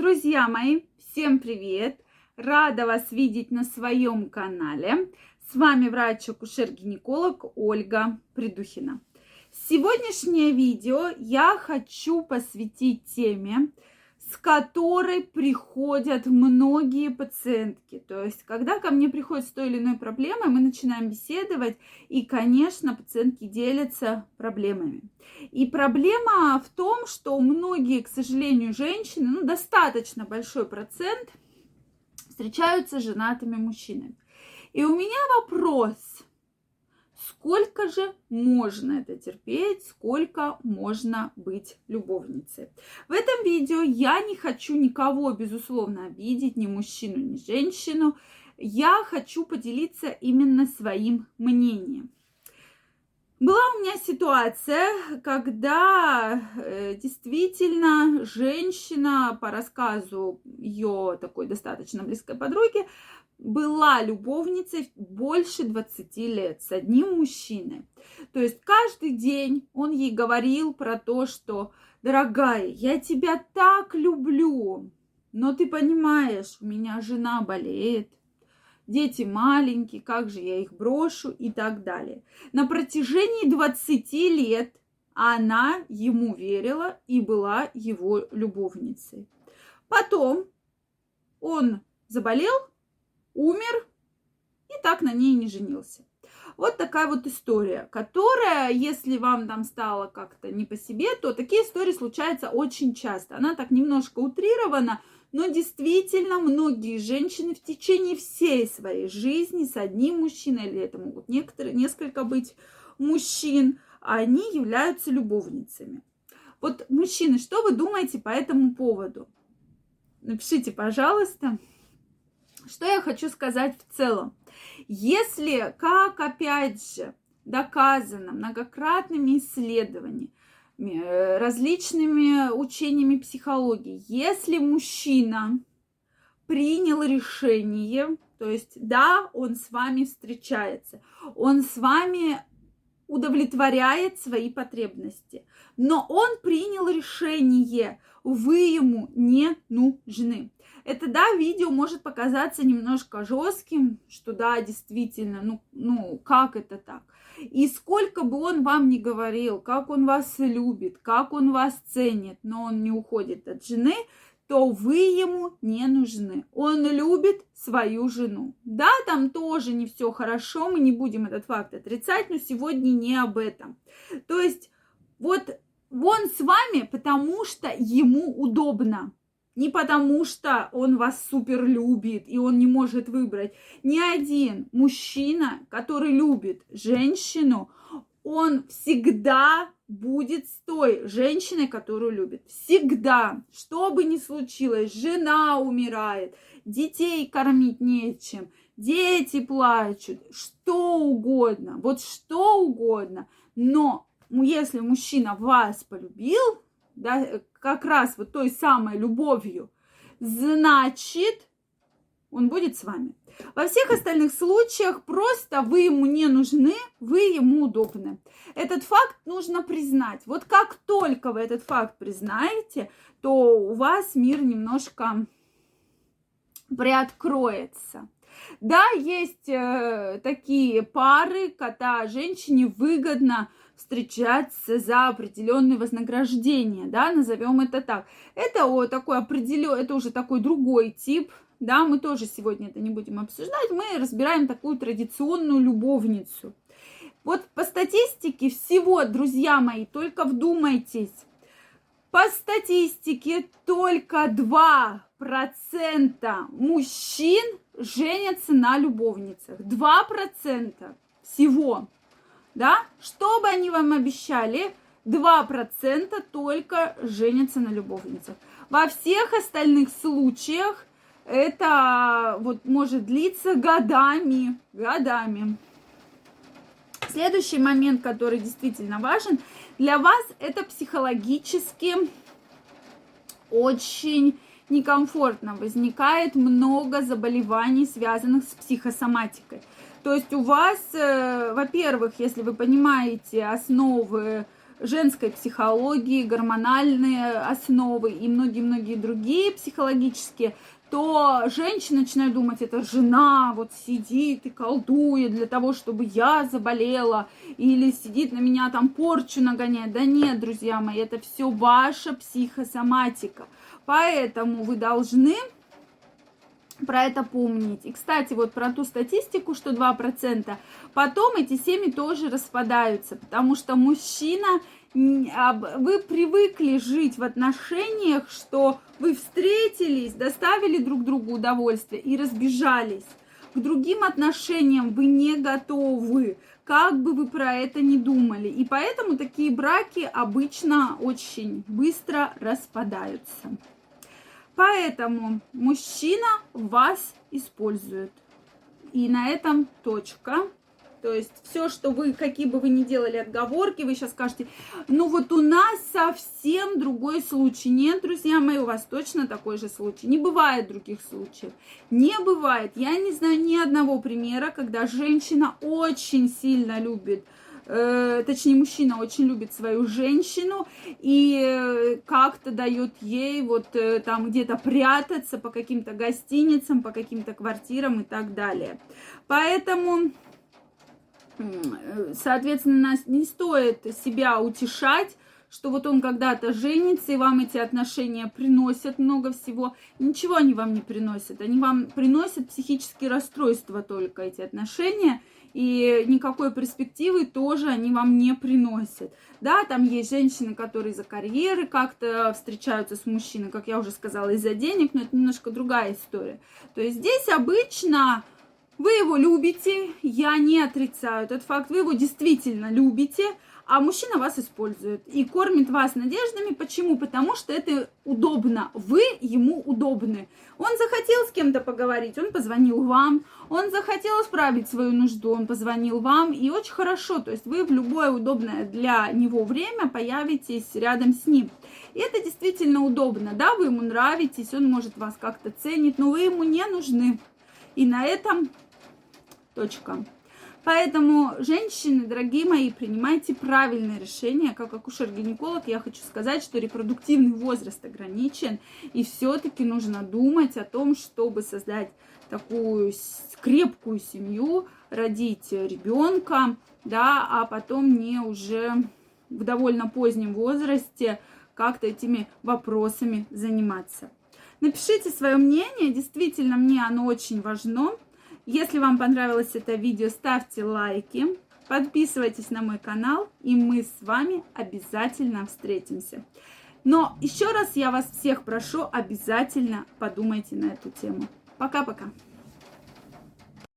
Друзья мои, всем привет! Рада вас видеть на своем канале. С вами врач-акушер-гинеколог Ольга Придухина. Сегодняшнее видео я хочу посвятить теме, с которой приходят многие пациентки. То есть, когда ко мне приходят с той или иной проблемой, мы начинаем беседовать, и, конечно, пациентки делятся проблемами. И проблема в том, что многие, к сожалению, женщины, ну, достаточно большой процент, встречаются с женатыми мужчинами. И у меня вопрос – сколько же можно это терпеть, сколько можно быть любовницей. В этом видео я не хочу никого, безусловно, обидеть, ни мужчину, ни женщину. Я хочу поделиться именно своим мнением. Была у меня ситуация, когда э, действительно женщина, по рассказу ее такой достаточно близкой подруги, была любовницей больше 20 лет с одним мужчиной. То есть каждый день он ей говорил про то, что, дорогая, я тебя так люблю, но ты понимаешь, у меня жена болеет, дети маленькие, как же я их брошу и так далее. На протяжении 20 лет она ему верила и была его любовницей. Потом он заболел, умер и так на ней не женился. Вот такая вот история, которая, если вам там стало как-то не по себе, то такие истории случаются очень часто. Она так немножко утрирована, но действительно многие женщины в течение всей своей жизни с одним мужчиной, или это могут некоторые, несколько быть мужчин, они являются любовницами. Вот, мужчины, что вы думаете по этому поводу? Напишите, пожалуйста. Что я хочу сказать в целом? Если, как опять же доказано многократными исследованиями, различными учениями психологии, если мужчина принял решение, то есть да, он с вами встречается, он с вами удовлетворяет свои потребности, но он принял решение, вы ему не нужны. Это, да, видео может показаться немножко жестким, что да, действительно, ну, ну, как это так? И сколько бы он вам ни говорил, как он вас любит, как он вас ценит, но он не уходит от жены, то вы ему не нужны. Он любит свою жену. Да, там тоже не все хорошо, мы не будем этот факт отрицать, но сегодня не об этом. То есть вот он с вами, потому что ему удобно не потому, что он вас супер любит и он не может выбрать. Ни один мужчина, который любит женщину, он всегда будет с той женщиной, которую любит. Всегда. Что бы ни случилось, жена умирает, детей кормить нечем, дети плачут, что угодно, вот что угодно. Но если мужчина вас полюбил, да, как раз вот той самой любовью, значит, он будет с вами. Во всех остальных случаях просто вы ему не нужны, вы ему удобны. Этот факт нужно признать. Вот как только вы этот факт признаете, то у вас мир немножко приоткроется. Да, есть э, такие пары, когда женщине выгодно встречаться за определенные вознаграждения, да, назовем это так. Это о, такой определен, это уже такой другой тип, да, мы тоже сегодня это не будем обсуждать, мы разбираем такую традиционную любовницу. Вот по статистике всего, друзья мои, только вдумайтесь, по статистике только 2% мужчин женятся на любовницах. 2% всего да, что бы они вам обещали, 2% только женятся на любовницах. Во всех остальных случаях это вот может длиться годами, годами. Следующий момент, который действительно важен для вас, это психологически очень некомфортно. Возникает много заболеваний, связанных с психосоматикой. То есть у вас, э, во-первых, если вы понимаете основы женской психологии, гормональные основы и многие-многие другие психологические, то женщина начинает думать, это жена вот сидит и колдует для того, чтобы я заболела, или сидит на меня там порчу нагоняет. Да нет, друзья мои, это все ваша психосоматика. Поэтому вы должны про это помнить. И, кстати, вот про ту статистику, что 2%, потом эти семьи тоже распадаются, потому что мужчина, вы привыкли жить в отношениях, что вы встретились, доставили друг другу удовольствие и разбежались. К другим отношениям вы не готовы, как бы вы про это ни думали. И поэтому такие браки обычно очень быстро распадаются. Поэтому мужчина вас использует. И на этом точка. То есть все, что вы, какие бы вы ни делали отговорки, вы сейчас скажете, ну вот у нас совсем другой случай. Нет, друзья мои, у вас точно такой же случай. Не бывает других случаев. Не бывает. Я не знаю ни одного примера, когда женщина очень сильно любит э, точнее, мужчина очень любит свою женщину и э, как-то дает ей вот э, там где-то прятаться по каким-то гостиницам, по каким-то квартирам и так далее. Поэтому, соответственно, не стоит себя утешать, что вот он когда-то женится, и вам эти отношения приносят много всего. Ничего они вам не приносят. Они вам приносят психические расстройства только, эти отношения – и никакой перспективы тоже они вам не приносят. Да, там есть женщины, которые из-за карьеры как-то встречаются с мужчиной, как я уже сказала, из-за денег, но это немножко другая история. То есть здесь обычно вы его любите, я не отрицаю этот факт, вы его действительно любите, а мужчина вас использует и кормит вас надеждами. Почему? Потому что это удобно. Вы ему удобны. Он захотел с кем-то поговорить, он позвонил вам. Он захотел справить свою нужду, он позвонил вам. И очень хорошо, то есть вы в любое удобное для него время появитесь рядом с ним. И это действительно удобно, да, вы ему нравитесь, он может вас как-то ценить, но вы ему не нужны. И на этом точка. Поэтому, женщины, дорогие мои, принимайте правильное решение. Как акушер-гинеколог я хочу сказать, что репродуктивный возраст ограничен, и все-таки нужно думать о том, чтобы создать такую крепкую семью, родить ребенка, да, а потом не уже в довольно позднем возрасте как-то этими вопросами заниматься. Напишите свое мнение, действительно, мне оно очень важно. Если вам понравилось это видео, ставьте лайки, подписывайтесь на мой канал, и мы с вами обязательно встретимся. Но еще раз я вас всех прошу, обязательно подумайте на эту тему. Пока-пока.